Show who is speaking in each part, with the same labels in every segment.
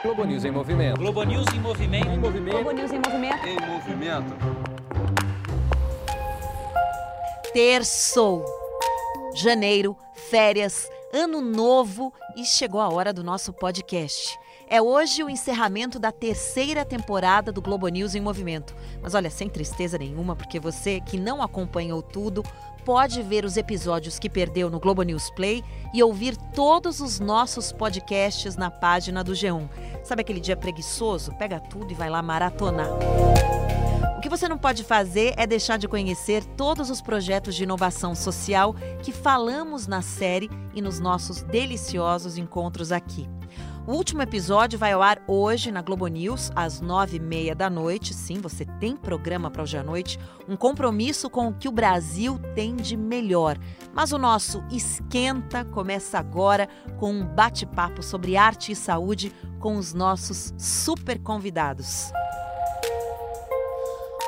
Speaker 1: Globo News em movimento.
Speaker 2: Globo News em movimento.
Speaker 1: Em movimento.
Speaker 3: Globo News em movimento.
Speaker 4: Em movimento.
Speaker 3: Terçou. Janeiro, férias, ano novo e chegou a hora do nosso podcast. É hoje o encerramento da terceira temporada do Globo News em Movimento. Mas olha, sem tristeza nenhuma, porque você que não acompanhou tudo pode ver os episódios que perdeu no Globo News Play e ouvir todos os nossos podcasts na página do G1. Sabe aquele dia preguiçoso? Pega tudo e vai lá maratonar. O que você não pode fazer é deixar de conhecer todos os projetos de inovação social que falamos na série e nos nossos deliciosos encontros aqui. O último episódio vai ao ar hoje na Globo News, às nove e meia da noite. Sim, você tem programa para hoje à noite, um compromisso com o que o Brasil tem de melhor. Mas o nosso Esquenta começa agora com um bate-papo sobre arte e saúde com os nossos super convidados.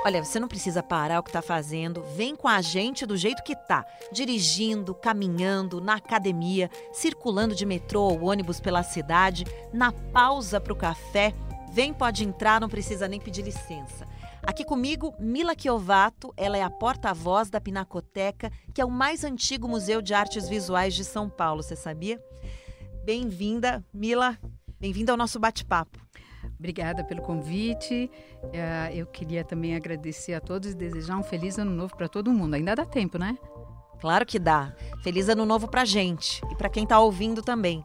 Speaker 3: Olha, você não precisa parar o que está fazendo. Vem com a gente do jeito que tá, dirigindo, caminhando, na academia, circulando de metrô ou ônibus pela cidade, na pausa para o café. Vem, pode entrar, não precisa nem pedir licença. Aqui comigo, Mila Chiovato, ela é a porta-voz da Pinacoteca, que é o mais antigo museu de artes visuais de São Paulo, você sabia? Bem-vinda, Mila. Bem-vinda ao nosso bate-papo.
Speaker 5: Obrigada pelo convite. Uh, eu queria também agradecer a todos e desejar um feliz ano novo para todo mundo. Ainda dá tempo, né?
Speaker 3: Claro que dá. Feliz ano novo pra gente e para quem está ouvindo também.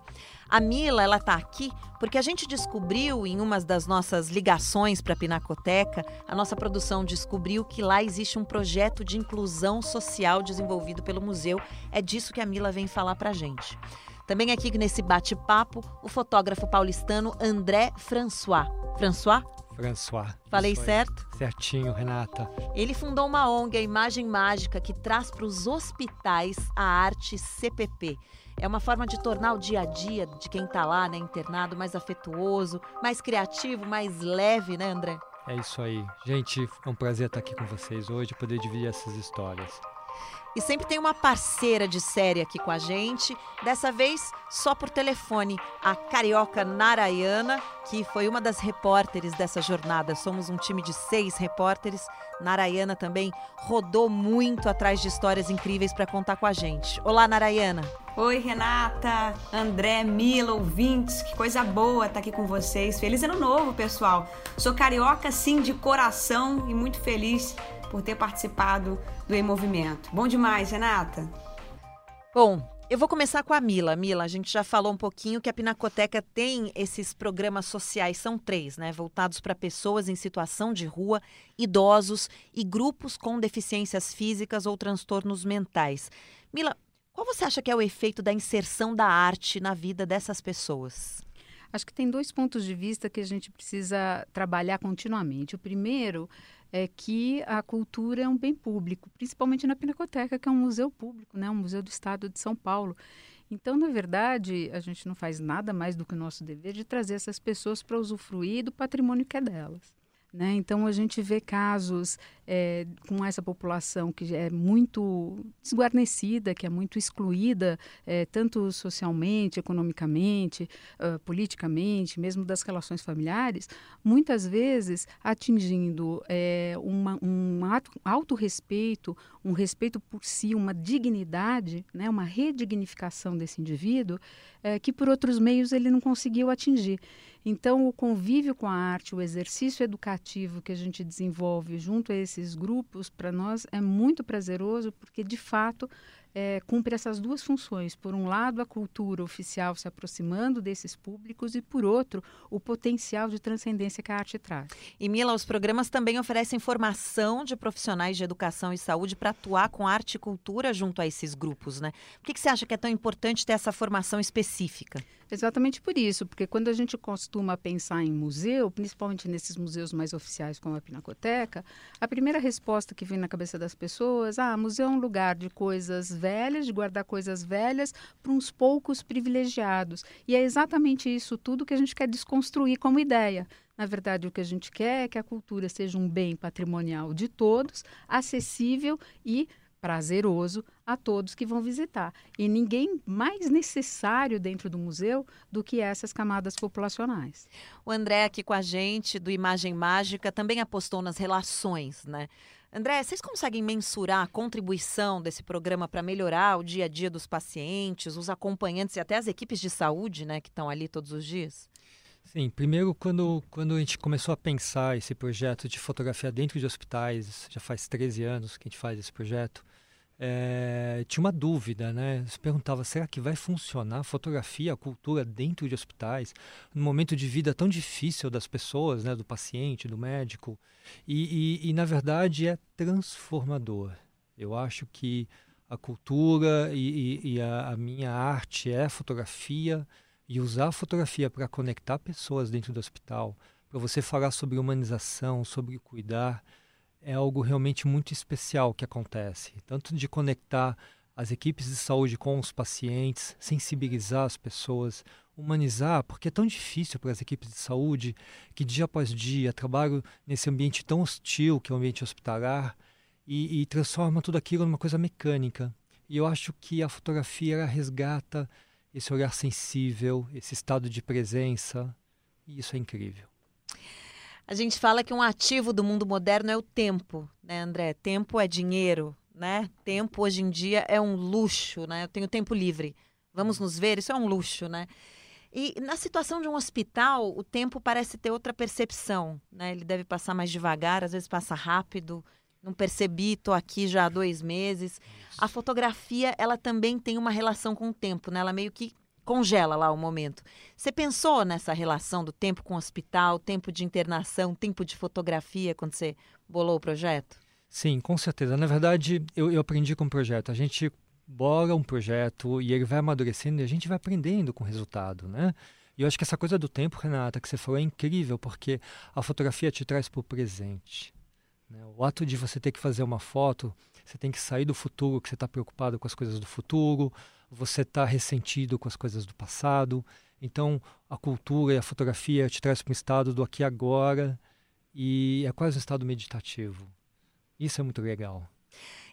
Speaker 3: A Mila, ela tá aqui porque a gente descobriu em uma das nossas ligações para a Pinacoteca, a nossa produção descobriu que lá existe um projeto de inclusão social desenvolvido pelo museu. É disso que a Mila vem falar pra gente. Também aqui nesse bate-papo, o fotógrafo paulistano André François. François?
Speaker 6: François.
Speaker 3: Falei certo?
Speaker 6: Certinho, Renata.
Speaker 3: Ele fundou uma ONG, a Imagem Mágica, que traz para os hospitais a arte CPP. É uma forma de tornar o dia a dia de quem está lá, né, internado, mais afetuoso, mais criativo, mais leve, né, André?
Speaker 6: É isso aí. Gente, é um prazer estar aqui com vocês hoje, poder dividir essas histórias.
Speaker 3: E sempre tem uma parceira de série aqui com a gente, dessa vez só por telefone, a carioca Narayana, que foi uma das repórteres dessa jornada. Somos um time de seis repórteres. Narayana também rodou muito atrás de histórias incríveis para contar com a gente. Olá, Narayana.
Speaker 7: Oi, Renata, André, Mila, ouvintes, que coisa boa estar tá aqui com vocês. Feliz ano novo, pessoal. Sou carioca, sim, de coração e muito feliz por ter participado do Em Movimento. Bom demais, Renata.
Speaker 3: Bom, eu vou começar com a Mila. Mila, a gente já falou um pouquinho que a Pinacoteca tem esses programas sociais, são três, né? Voltados para pessoas em situação de rua, idosos e grupos com deficiências físicas ou transtornos mentais. Mila, qual você acha que é o efeito da inserção da arte na vida dessas pessoas?
Speaker 5: Acho que tem dois pontos de vista que a gente precisa trabalhar continuamente. O primeiro é que a cultura é um bem público, principalmente na Pinacoteca, que é um museu público, né? um museu do Estado de São Paulo. Então, na verdade, a gente não faz nada mais do que o nosso dever de trazer essas pessoas para usufruir do patrimônio que é delas. Né? Então, a gente vê casos é, com essa população que é muito desguarnecida, que é muito excluída, é, tanto socialmente, economicamente, uh, politicamente, mesmo das relações familiares, muitas vezes atingindo é, uma, um um respeito por si, uma dignidade, né? uma redignificação desse indivíduo, é, que por outros meios ele não conseguiu atingir. Então, o convívio com a arte, o exercício educativo que a gente desenvolve junto a esses grupos, para nós é muito prazeroso, porque de fato é, cumpre essas duas funções. Por um lado, a cultura oficial se aproximando desses públicos e, por outro, o potencial de transcendência que a arte traz.
Speaker 3: E, Mila, os programas também oferecem formação de profissionais de educação e saúde para atuar com arte e cultura junto a esses grupos, né? Por que, que você acha que é tão importante ter essa formação específica?
Speaker 5: Exatamente por isso, porque quando a gente costuma pensar em museu, principalmente nesses museus mais oficiais como a Pinacoteca, a primeira resposta que vem na cabeça das pessoas, ah, museu é um lugar de coisas velhas, de guardar coisas velhas para uns poucos privilegiados. E é exatamente isso tudo que a gente quer desconstruir como ideia. Na verdade, o que a gente quer é que a cultura seja um bem patrimonial de todos, acessível e prazeroso a todos que vão visitar. E ninguém mais necessário dentro do museu do que essas camadas populacionais.
Speaker 3: O André aqui com a gente do Imagem Mágica também apostou nas relações, né? André, vocês conseguem mensurar a contribuição desse programa para melhorar o dia a dia dos pacientes, os acompanhantes e até as equipes de saúde, né, que estão ali todos os dias?
Speaker 6: Sim, primeiro quando, quando a gente começou a pensar esse projeto de fotografia dentro de hospitais, já faz 13 anos que a gente faz esse projeto, é, tinha uma dúvida, né? Se perguntava, será que vai funcionar a fotografia, a cultura dentro de hospitais, num momento de vida tão difícil das pessoas, né? Do paciente, do médico, e, e, e na verdade é transformador. Eu acho que a cultura e, e a, a minha arte é fotografia, e usar a fotografia para conectar pessoas dentro do hospital, para você falar sobre humanização, sobre cuidar, é algo realmente muito especial que acontece. Tanto de conectar as equipes de saúde com os pacientes, sensibilizar as pessoas, humanizar, porque é tão difícil para as equipes de saúde que dia após dia trabalham nesse ambiente tão hostil que é o ambiente hospitalar e, e transforma tudo aquilo numa coisa mecânica. E eu acho que a fotografia resgata esse olhar sensível, esse estado de presença, e isso é incrível.
Speaker 3: A gente fala que um ativo do mundo moderno é o tempo, né, André? Tempo é dinheiro, né? Tempo hoje em dia é um luxo, né? Eu tenho tempo livre. Vamos nos ver, isso é um luxo, né? E na situação de um hospital, o tempo parece ter outra percepção, né? Ele deve passar mais devagar, às vezes passa rápido. Não percebi, estou aqui já há dois meses. A fotografia, ela também tem uma relação com o tempo, né? Ela meio que congela lá o momento. Você pensou nessa relação do tempo com o hospital, tempo de internação, tempo de fotografia, quando você bolou o projeto?
Speaker 6: Sim, com certeza. Na verdade, eu, eu aprendi com o projeto. A gente bola um projeto e ele vai amadurecendo e a gente vai aprendendo com o resultado, né? E eu acho que essa coisa do tempo, Renata, que você falou é incrível, porque a fotografia te traz para o presente. Né? O ato de você ter que fazer uma foto, você tem que sair do futuro, que você está preocupado com as coisas do futuro, você está ressentido com as coisas do passado. Então, a cultura e a fotografia te traz para um estado do aqui e agora e é quase um estado meditativo. Isso é muito legal.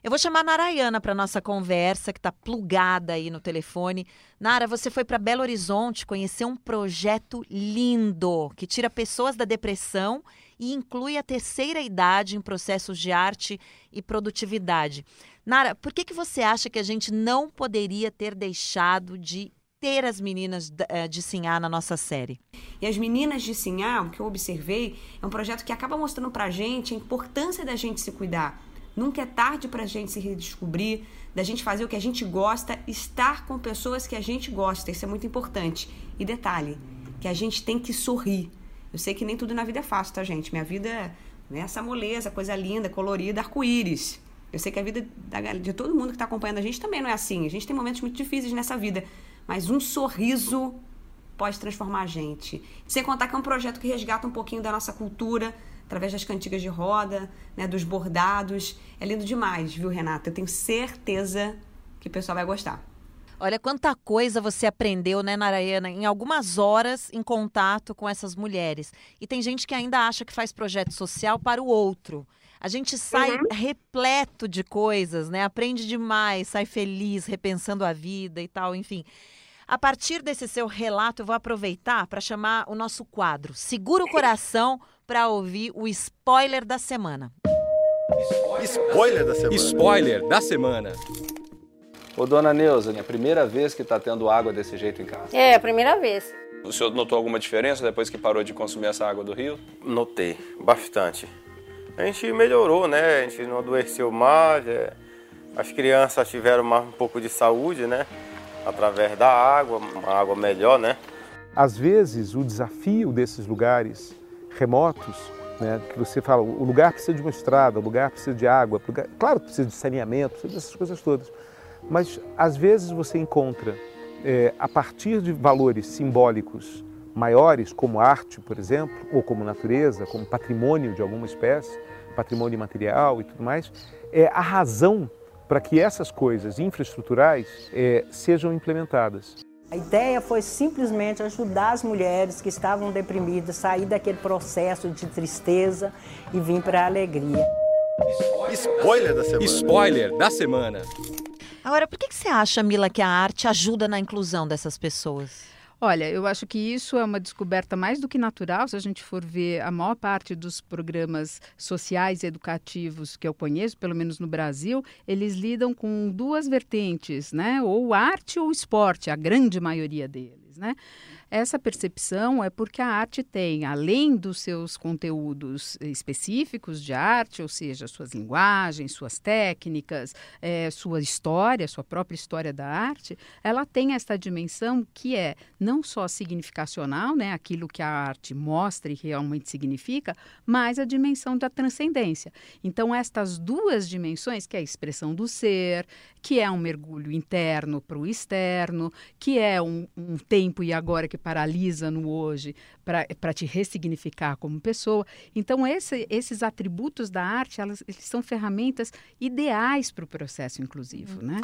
Speaker 3: Eu vou chamar a Narayana para nossa conversa, que está plugada aí no telefone. Nara, você foi para Belo Horizonte conhecer um projeto lindo que tira pessoas da depressão e inclui a terceira idade em processos de arte e produtividade. Nara, por que, que você acha que a gente não poderia ter deixado de ter as meninas eh, de Sinhá na nossa série?
Speaker 7: E as meninas de Sinhá, o que eu observei, é um projeto que acaba mostrando pra gente a importância da gente se cuidar. Nunca é tarde pra gente se redescobrir, da gente fazer o que a gente gosta, estar com pessoas que a gente gosta. Isso é muito importante. E detalhe, que a gente tem que sorrir. Eu sei que nem tudo na vida é fácil, tá, gente? Minha vida é essa moleza, coisa linda, colorida, arco-íris. Eu sei que a vida de todo mundo que está acompanhando a gente também não é assim. A gente tem momentos muito difíceis nessa vida. Mas um sorriso pode transformar a gente. Sem contar que é um projeto que resgata um pouquinho da nossa cultura, através das cantigas de roda, né, dos bordados. É lindo demais, viu, Renata? Eu tenho certeza que o pessoal vai gostar.
Speaker 3: Olha quanta coisa você aprendeu, né, Narayana, em algumas horas em contato com essas mulheres. E tem gente que ainda acha que faz projeto social para o outro. A gente sai uhum. repleto de coisas, né? Aprende demais, sai feliz, repensando a vida e tal, enfim. A partir desse seu relato, eu vou aproveitar para chamar o nosso quadro Segura o Coração para ouvir o spoiler da semana.
Speaker 1: Spoiler da semana.
Speaker 2: Spoiler da semana.
Speaker 4: Ô, dona Neuza, é a primeira vez que está tendo água desse jeito em casa?
Speaker 8: É, a primeira vez.
Speaker 4: O senhor notou alguma diferença depois que parou de consumir essa água do rio?
Speaker 1: Notei, bastante. A gente melhorou, né? A gente não adoeceu mais, é... as crianças tiveram mais um pouco de saúde, né? Através da água, uma água melhor, né?
Speaker 9: Às vezes, o desafio desses lugares remotos, né, que você fala, o lugar precisa de uma estrada, o lugar precisa de água, lugar... claro que precisa de saneamento, precisa dessas coisas todas. Mas às vezes você encontra, é, a partir de valores simbólicos maiores, como arte, por exemplo, ou como natureza, como patrimônio de alguma espécie, patrimônio material e tudo mais, é a razão para que essas coisas infraestruturais é, sejam implementadas.
Speaker 10: A ideia foi simplesmente ajudar as mulheres que estavam deprimidas a sair daquele processo de tristeza e vir para a alegria.
Speaker 2: Spoiler da semana.
Speaker 8: Spoiler da semana.
Speaker 3: Agora, por que, que você acha, Mila, que a arte ajuda na inclusão dessas pessoas?
Speaker 5: Olha, eu acho que isso é uma descoberta mais do que natural. Se a gente for ver a maior parte dos programas sociais e educativos que eu conheço, pelo menos no Brasil, eles lidam com duas vertentes, né? Ou arte ou esporte, a grande maioria deles, né? Essa percepção é porque a arte tem, além dos seus conteúdos específicos de arte, ou seja, suas linguagens, suas técnicas, é, sua história, sua própria história da arte, ela tem essa dimensão que é não só significacional, né, aquilo que a arte mostra e realmente significa, mas a dimensão da transcendência. Então, estas duas dimensões, que é a expressão do ser, que é um mergulho interno para o externo, que é um, um tempo e agora que paralisa no hoje para te ressignificar como pessoa. Então, esse, esses atributos da arte, elas, eles são ferramentas ideais para o processo inclusivo,
Speaker 3: uhum.
Speaker 5: né?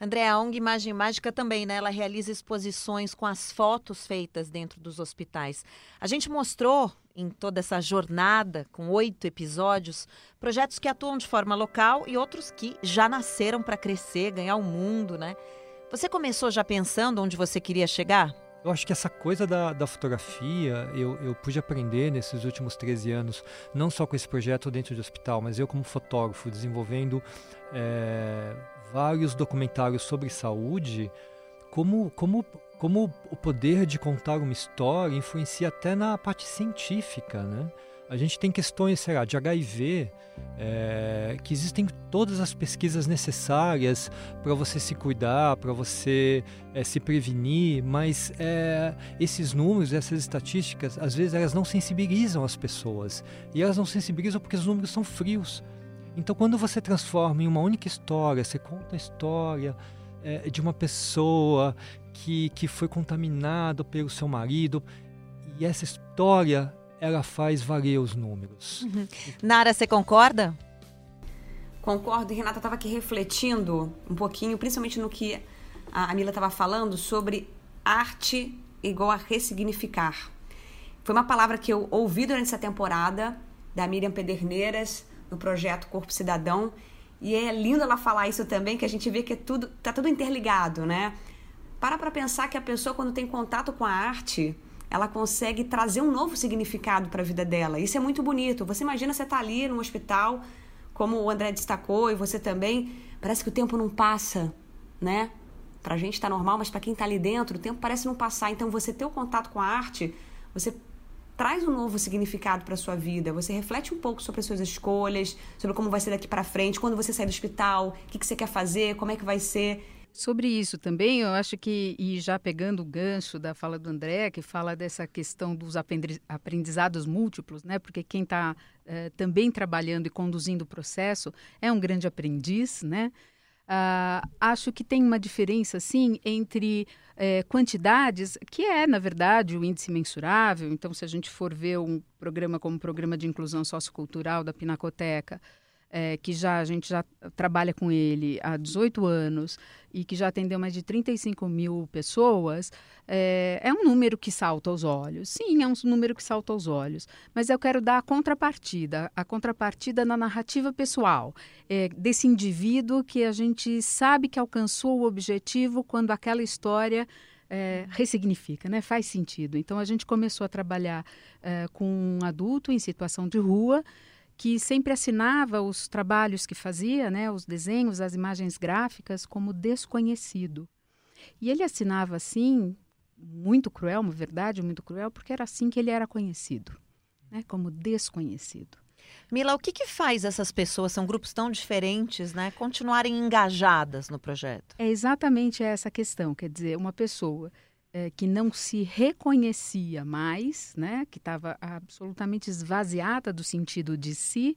Speaker 3: André, a ONG Imagem Mágica também, né? Ela realiza exposições com as fotos feitas dentro dos hospitais. A gente mostrou em toda essa jornada, com oito episódios, projetos que atuam de forma local e outros que já nasceram para crescer, ganhar o mundo, né? Você começou já pensando onde você queria chegar?
Speaker 6: Eu acho que essa coisa da, da fotografia eu, eu pude aprender nesses últimos 13 anos, não só com esse projeto dentro do hospital, mas eu como fotógrafo desenvolvendo é, vários documentários sobre saúde, como, como, como o poder de contar uma história influencia até na parte científica, né? A gente tem questões, sei lá, de HIV, é, que existem todas as pesquisas necessárias para você se cuidar, para você é, se prevenir, mas é, esses números, essas estatísticas, às vezes elas não sensibilizam as pessoas. E elas não sensibilizam porque os números são frios. Então, quando você transforma em uma única história, você conta a história de uma pessoa que, que foi contaminada pelo seu marido, e essa história ela faz valer os números.
Speaker 3: Uhum. Nara, você concorda?
Speaker 7: Concordo, e Renata estava aqui refletindo um pouquinho, principalmente no que a Mila estava falando sobre arte igual a ressignificar. Foi uma palavra que eu ouvi durante essa temporada da Miriam Pederneiras no projeto Corpo Cidadão e é lindo ela falar isso também, que a gente vê que é tudo tá tudo interligado, né? Para para pensar que a pessoa quando tem contato com a arte, ela consegue trazer um novo significado para a vida dela. Isso é muito bonito. Você imagina você tá ali no hospital, como o André destacou e você também, parece que o tempo não passa, né? Pra gente tá normal, mas para quem tá ali dentro, o tempo parece não passar. Então você ter o contato com a arte, você traz um novo significado para sua vida. Você reflete um pouco sobre as suas escolhas, sobre como vai ser daqui para frente, quando você sair do hospital, o que, que você quer fazer, como é que vai ser.
Speaker 5: Sobre isso também, eu acho que, e já pegando o gancho da fala do André, que fala dessa questão dos aprendizados múltiplos, né? Porque quem está eh, também trabalhando e conduzindo o processo é um grande aprendiz, né? Uh, acho que tem uma diferença, sim, entre eh, quantidades, que é, na verdade, o índice mensurável. Então, se a gente for ver um programa como o Programa de Inclusão Sociocultural da Pinacoteca, é, que já a gente já trabalha com ele há 18 anos e que já atendeu mais de 35 mil pessoas, é, é, um número que salta aos olhos. Sim, é um número que salta aos olhos. Mas eu quero dar a contrapartida, a contrapartida na narrativa pessoal, é, desse indivíduo que a gente sabe que alcançou o objetivo quando aquela história é, ressignifica, né? faz sentido. Então a gente começou a trabalhar é, com um adulto em situação de rua que sempre assinava os trabalhos que fazia, né, os desenhos, as imagens gráficas, como desconhecido. E ele assinava assim, muito cruel, uma verdade muito cruel, porque era assim que ele era conhecido, né, como desconhecido.
Speaker 3: Mila, o que, que faz essas pessoas, são grupos tão diferentes, né, continuarem engajadas no projeto?
Speaker 5: É exatamente essa questão, quer dizer, uma pessoa é, que não se reconhecia mais, né, que estava absolutamente esvaziada do sentido de si,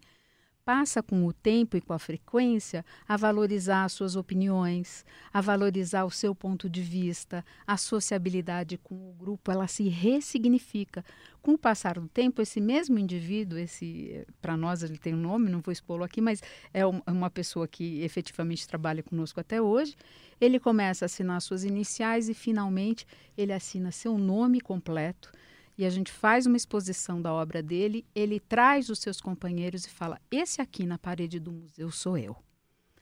Speaker 5: passa com o tempo e com a frequência a valorizar as suas opiniões, a valorizar o seu ponto de vista, a sociabilidade com o grupo, ela se ressignifica. Com o passar do tempo, esse mesmo indivíduo, esse para nós ele tem um nome, não vou expô-lo aqui, mas é, é uma pessoa que efetivamente trabalha conosco até hoje. Ele começa a assinar suas iniciais e finalmente ele assina seu nome completo e a gente faz uma exposição da obra dele, ele traz os seus companheiros e fala: Esse aqui na parede do museu sou eu.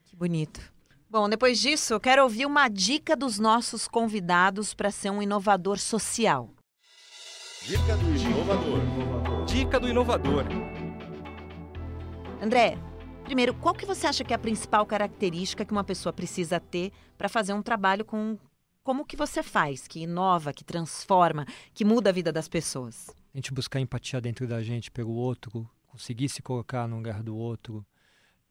Speaker 3: Que bonito. Bom, depois disso, eu quero ouvir uma dica dos nossos convidados para ser um inovador social.
Speaker 2: Dica do inovador. Dica do inovador.
Speaker 3: André, primeiro, qual que você acha que é a principal característica que uma pessoa precisa ter para fazer um trabalho com como que você faz, que inova, que transforma, que muda a vida das pessoas?
Speaker 6: A gente buscar empatia dentro da gente pelo outro, conseguir se colocar no lugar do outro,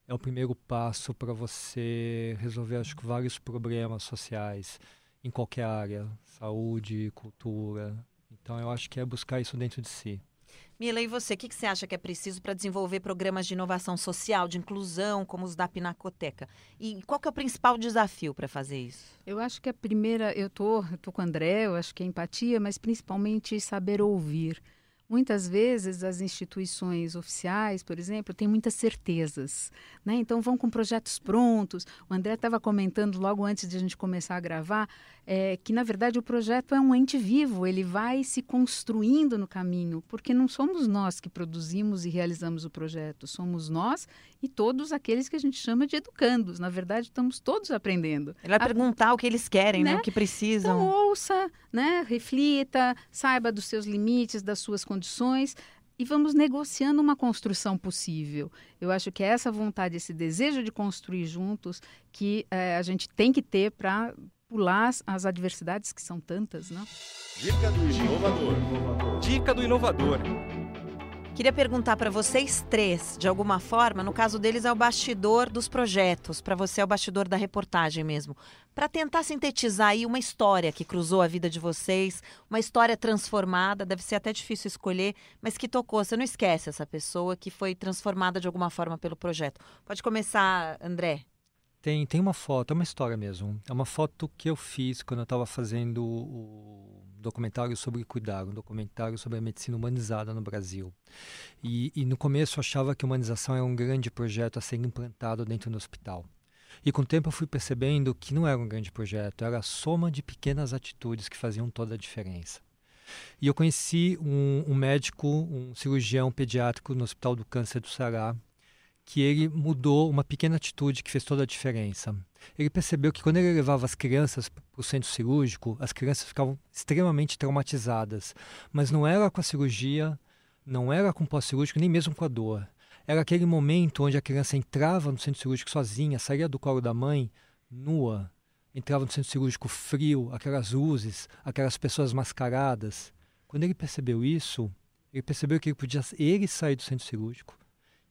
Speaker 6: é o primeiro passo para você resolver, acho que, vários problemas sociais em qualquer área, saúde, cultura. Então, eu acho que é buscar isso dentro de si.
Speaker 3: Mila, e você, o que, que você acha que é preciso para desenvolver programas de inovação social, de inclusão, como os da Pinacoteca? E qual que é o principal desafio para fazer isso?
Speaker 5: Eu acho que a primeira, eu tô, tô com o André, eu acho que é empatia, mas principalmente saber ouvir. Muitas vezes as instituições oficiais, por exemplo, têm muitas certezas, né? Então vão com projetos prontos. O André estava comentando logo antes de a gente começar a gravar é, que na verdade o projeto é um ente vivo, ele vai se construindo no caminho, porque não somos nós que produzimos e realizamos o projeto, somos nós e todos aqueles que a gente chama de educandos. Na verdade, estamos todos aprendendo.
Speaker 3: Ele vai a... perguntar o que eles querem, né? né? O que precisam.
Speaker 5: Então, ouça, né? reflita, saiba dos seus limites, das suas condições e vamos negociando uma construção possível. Eu acho que é essa vontade, esse desejo de construir juntos que é, a gente tem que ter para pular as adversidades que são tantas, né?
Speaker 2: Dica do inovador. Dica do inovador.
Speaker 3: Queria perguntar para vocês três, de alguma forma, no caso deles é o bastidor dos projetos, para você é o bastidor da reportagem mesmo, para tentar sintetizar aí uma história que cruzou a vida de vocês, uma história transformada, deve ser até difícil escolher, mas que tocou, você não esquece essa pessoa que foi transformada de alguma forma pelo projeto. Pode começar, André.
Speaker 6: Tem, tem uma foto, é uma história mesmo. É uma foto que eu fiz quando eu estava fazendo o documentário sobre cuidar, um documentário sobre a medicina humanizada no Brasil. E, e no começo eu achava que humanização era um grande projeto a ser implantado dentro do hospital. E com o tempo eu fui percebendo que não era um grande projeto, era a soma de pequenas atitudes que faziam toda a diferença. E eu conheci um, um médico, um cirurgião pediátrico no Hospital do Câncer do Ceará, que ele mudou uma pequena atitude que fez toda a diferença. Ele percebeu que quando ele levava as crianças para o centro cirúrgico, as crianças ficavam extremamente traumatizadas. Mas não era com a cirurgia, não era com o pós-cirúrgico, nem mesmo com a dor. Era aquele momento onde a criança entrava no centro cirúrgico sozinha, saía do colo da mãe, nua, entrava no centro cirúrgico frio, aquelas luzes, aquelas pessoas mascaradas. Quando ele percebeu isso, ele percebeu que ele podia ele sair do centro cirúrgico,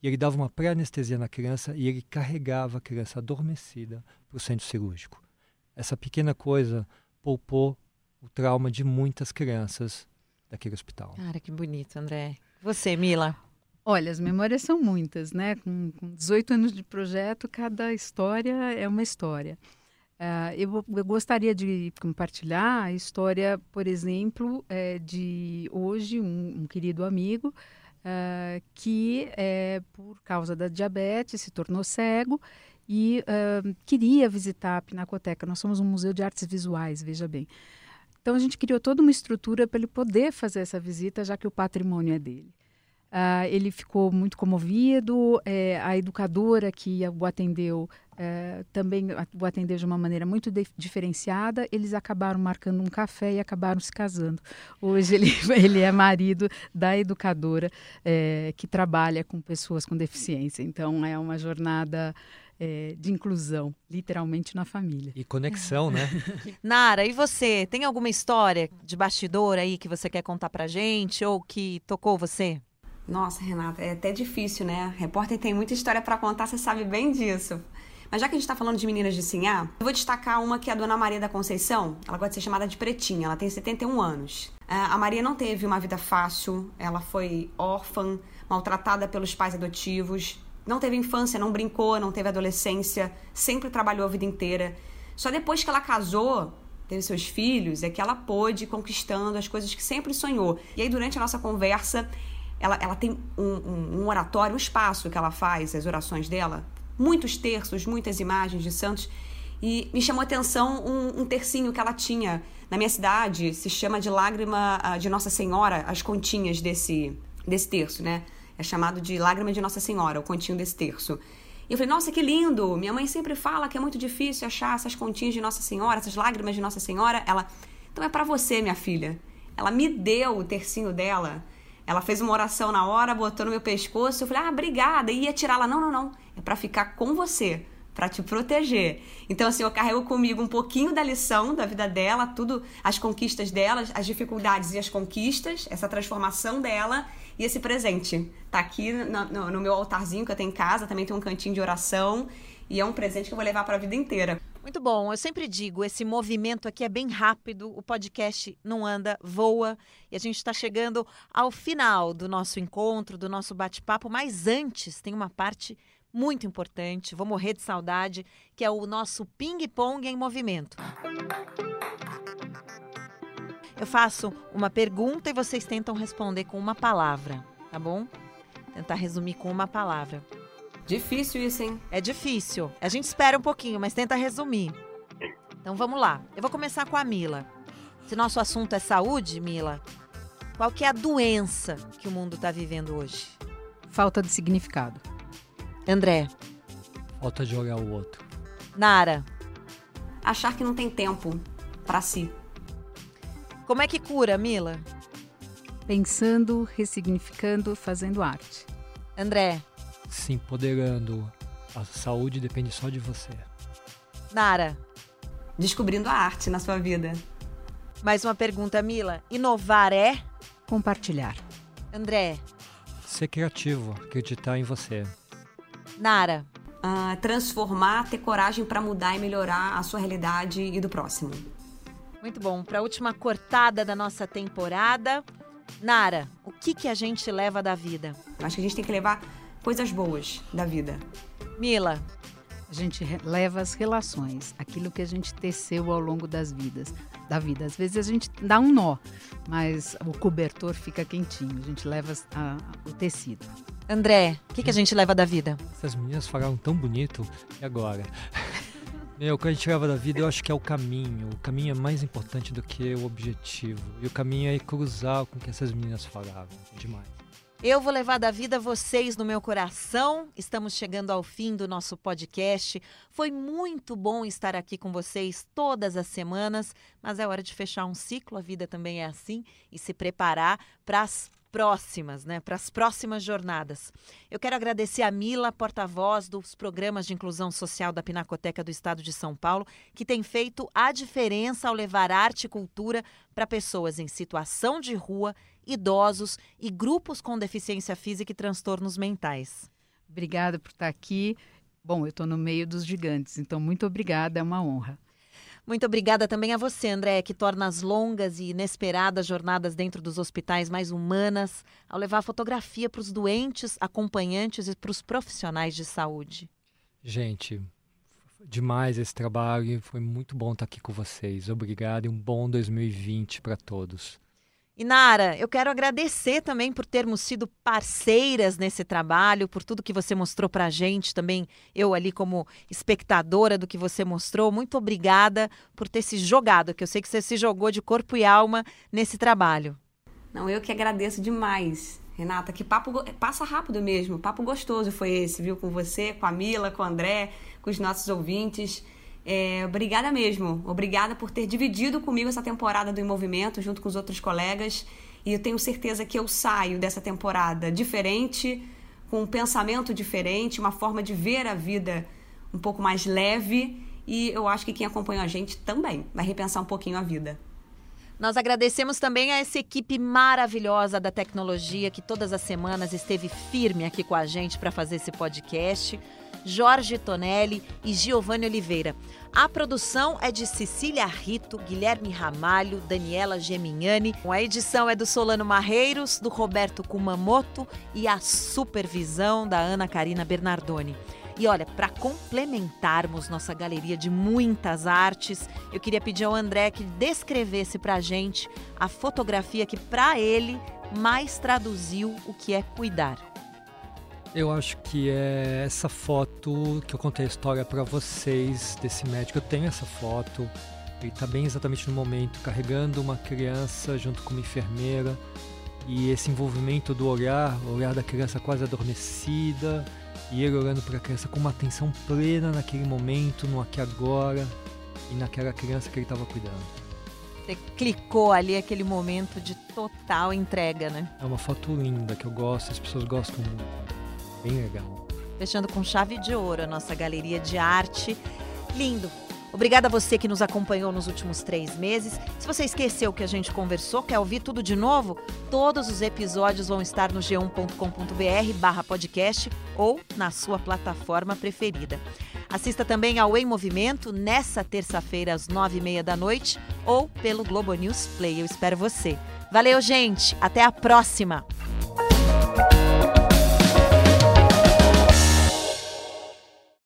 Speaker 6: e ele dava uma pré-anestesia na criança e ele carregava a criança adormecida para o centro cirúrgico. Essa pequena coisa poupou o trauma de muitas crianças daquele hospital.
Speaker 3: Cara, que bonito, André. Você, Mila?
Speaker 5: Olha, as memórias são muitas, né? Com, com 18 anos de projeto, cada história é uma história. Uh, eu, eu, gostaria de compartilhar a história, por exemplo, é, de hoje um, um querido amigo uh, que, é, por causa da diabetes, se tornou cego e uh, queria visitar a Pinacoteca. Nós somos um museu de artes visuais, veja bem. Então a gente criou toda uma estrutura para ele poder fazer essa visita, já que o patrimônio é dele. Uh, ele ficou muito comovido, é, a educadora que o atendeu é, também o atendeu de uma maneira muito diferenciada. Eles acabaram marcando um café e acabaram se casando. Hoje ele, ele é marido da educadora é, que trabalha com pessoas com deficiência. Então é uma jornada é, de inclusão, literalmente na família.
Speaker 6: E conexão, né?
Speaker 3: Nara, e você? Tem alguma história de bastidor aí que você quer contar pra gente ou que tocou você?
Speaker 7: Nossa, Renata, é até difícil, né? Repórter tem muita história para contar, você sabe bem disso. Mas já que a gente está falando de meninas de Sinhá, eu vou destacar uma que é a Dona Maria da Conceição. Ela gosta de ser chamada de Pretinha, ela tem 71 anos. É, a Maria não teve uma vida fácil, ela foi órfã, maltratada pelos pais adotivos, não teve infância, não brincou, não teve adolescência, sempre trabalhou a vida inteira. Só depois que ela casou, teve seus filhos, é que ela pôde conquistando as coisas que sempre sonhou. E aí, durante a nossa conversa, ela, ela tem um, um, um oratório, um espaço que ela faz, as orações dela, muitos terços, muitas imagens de santos. E me chamou a atenção um, um tercinho que ela tinha Na minha cidade se chama de lágrima ah, de Nossa Senhora as continhas desse, desse terço, né? É chamado de lágrima de Nossa Senhora, o continho desse terço. E eu falei, nossa, que lindo! Minha mãe sempre fala que é muito difícil achar essas continhas de Nossa Senhora, essas lágrimas de Nossa Senhora. Ela, então é para você, minha filha. Ela me deu o tercinho dela. Ela fez uma oração na hora, botou no meu pescoço. Eu falei, ah, obrigada. E ia tirar ela. Não, não, não. É para ficar com você para te proteger. Então, assim, eu carrego comigo um pouquinho da lição da vida dela, tudo, as conquistas dela, as dificuldades e as conquistas, essa transformação dela e esse presente. Tá aqui no, no, no meu altarzinho que eu tenho em casa, também tem um cantinho de oração e é um presente que eu vou levar para a vida inteira.
Speaker 3: Muito bom. Eu sempre digo, esse movimento aqui é bem rápido, o podcast não anda, voa, e a gente está chegando ao final do nosso encontro, do nosso bate-papo, mas antes tem uma parte muito importante, vou morrer de saudade, que é o nosso ping-pong em movimento. Eu faço uma pergunta e vocês tentam responder com uma palavra, tá bom? Tentar resumir com uma palavra.
Speaker 7: Difícil isso, hein?
Speaker 3: É difícil. A gente espera um pouquinho, mas tenta resumir. Então vamos lá. Eu vou começar com a Mila. Se nosso assunto é saúde, Mila, qual que é a doença que o mundo está vivendo hoje?
Speaker 5: Falta de significado.
Speaker 3: André.
Speaker 6: Falta de olhar o outro.
Speaker 3: Nara.
Speaker 7: Achar que não tem tempo para si.
Speaker 3: Como é que cura, Mila?
Speaker 5: Pensando, ressignificando, fazendo arte.
Speaker 3: André.
Speaker 6: Se empoderando. A saúde depende só de você.
Speaker 3: Nara.
Speaker 7: Descobrindo a arte na sua vida.
Speaker 3: Mais uma pergunta, Mila. Inovar é?
Speaker 5: Compartilhar.
Speaker 3: André.
Speaker 6: Ser criativo, acreditar em você.
Speaker 3: Nara.
Speaker 7: Uh, transformar, ter coragem para mudar e melhorar a sua realidade e do próximo.
Speaker 3: Muito bom. Para a última cortada da nossa temporada, Nara, o que, que a gente leva da vida?
Speaker 7: Acho que a gente tem que levar coisas boas da vida.
Speaker 3: Mila.
Speaker 5: A gente leva as relações, aquilo que a gente teceu ao longo das vidas, da vida. Às vezes a gente dá um nó, mas o cobertor fica quentinho. A gente leva a, o tecido.
Speaker 3: André, o que, que a gente leva da vida?
Speaker 6: Essas meninas falaram tão bonito. E agora? Meu, o que a gente leva da vida eu acho que é o caminho. O caminho é mais importante do que o objetivo. E o caminho é cruzar com o que essas meninas falavam. Demais.
Speaker 3: Eu vou levar da vida vocês no meu coração. Estamos chegando ao fim do nosso podcast. Foi muito bom estar aqui com vocês todas as semanas, mas é hora de fechar um ciclo. A vida também é assim e se preparar para as próximas, né, para as próximas jornadas. Eu quero agradecer a Mila, porta-voz dos programas de inclusão social da Pinacoteca do Estado de São Paulo, que tem feito a diferença ao levar arte e cultura para pessoas em situação de rua, idosos e grupos com deficiência física e transtornos mentais.
Speaker 5: Obrigada por estar aqui. Bom, eu estou no meio dos gigantes, então muito obrigada, é uma honra.
Speaker 3: Muito obrigada também a você, André, que torna as longas e inesperadas jornadas dentro dos hospitais mais humanas ao levar fotografia para os doentes, acompanhantes e para os profissionais de saúde.
Speaker 6: Gente, demais esse trabalho. Foi muito bom estar aqui com vocês. Obrigado e um bom 2020 para todos.
Speaker 3: E Nara, eu quero agradecer também por termos sido parceiras nesse trabalho, por tudo que você mostrou para a gente, também eu ali como espectadora do que você mostrou. Muito obrigada por ter se jogado, que eu sei que você se jogou de corpo e alma nesse trabalho.
Speaker 7: Não, eu que agradeço demais. Renata, que papo passa rápido mesmo, papo gostoso foi esse, viu? Com você, com a Mila, com o André, com os nossos ouvintes. É, obrigada mesmo. Obrigada por ter dividido comigo essa temporada do Em Movimento, junto com os outros colegas. E eu tenho certeza que eu saio dessa temporada diferente, com um pensamento diferente, uma forma de ver a vida um pouco mais leve. E eu acho que quem acompanha a gente também vai repensar um pouquinho a vida.
Speaker 3: Nós agradecemos também a essa equipe maravilhosa da tecnologia que todas as semanas esteve firme aqui com a gente para fazer esse podcast. Jorge Tonelli e Giovanni Oliveira. A produção é de Cecília Rito, Guilherme Ramalho, Daniela Gemignani. A edição é do Solano Marreiros, do Roberto Kumamoto e a supervisão da Ana Karina Bernardoni. E olha, para complementarmos nossa galeria de muitas artes, eu queria pedir ao André que descrevesse para a gente a fotografia que, para ele, mais traduziu o que é cuidar.
Speaker 6: Eu acho que é essa foto que eu contei a história para vocês desse médico. Eu tenho essa foto Ele está bem exatamente no momento, carregando uma criança junto com uma enfermeira e esse envolvimento do olhar, o olhar da criança quase adormecida e ele olhando para a criança com uma atenção plena naquele momento, no aqui agora e naquela criança que ele estava cuidando.
Speaker 3: Você clicou ali aquele momento de total entrega, né?
Speaker 6: É uma foto linda que eu gosto, as pessoas gostam muito. Bem legal.
Speaker 3: Fechando com chave de ouro a nossa galeria de arte. Lindo. Obrigada a você que nos acompanhou nos últimos três meses. Se você esqueceu que a gente conversou, quer ouvir tudo de novo, todos os episódios vão estar no g1.com.br barra podcast ou na sua plataforma preferida. Assista também ao Em Movimento nessa terça-feira às nove e meia da noite ou pelo Globo News Play. Eu espero você. Valeu, gente. Até a próxima.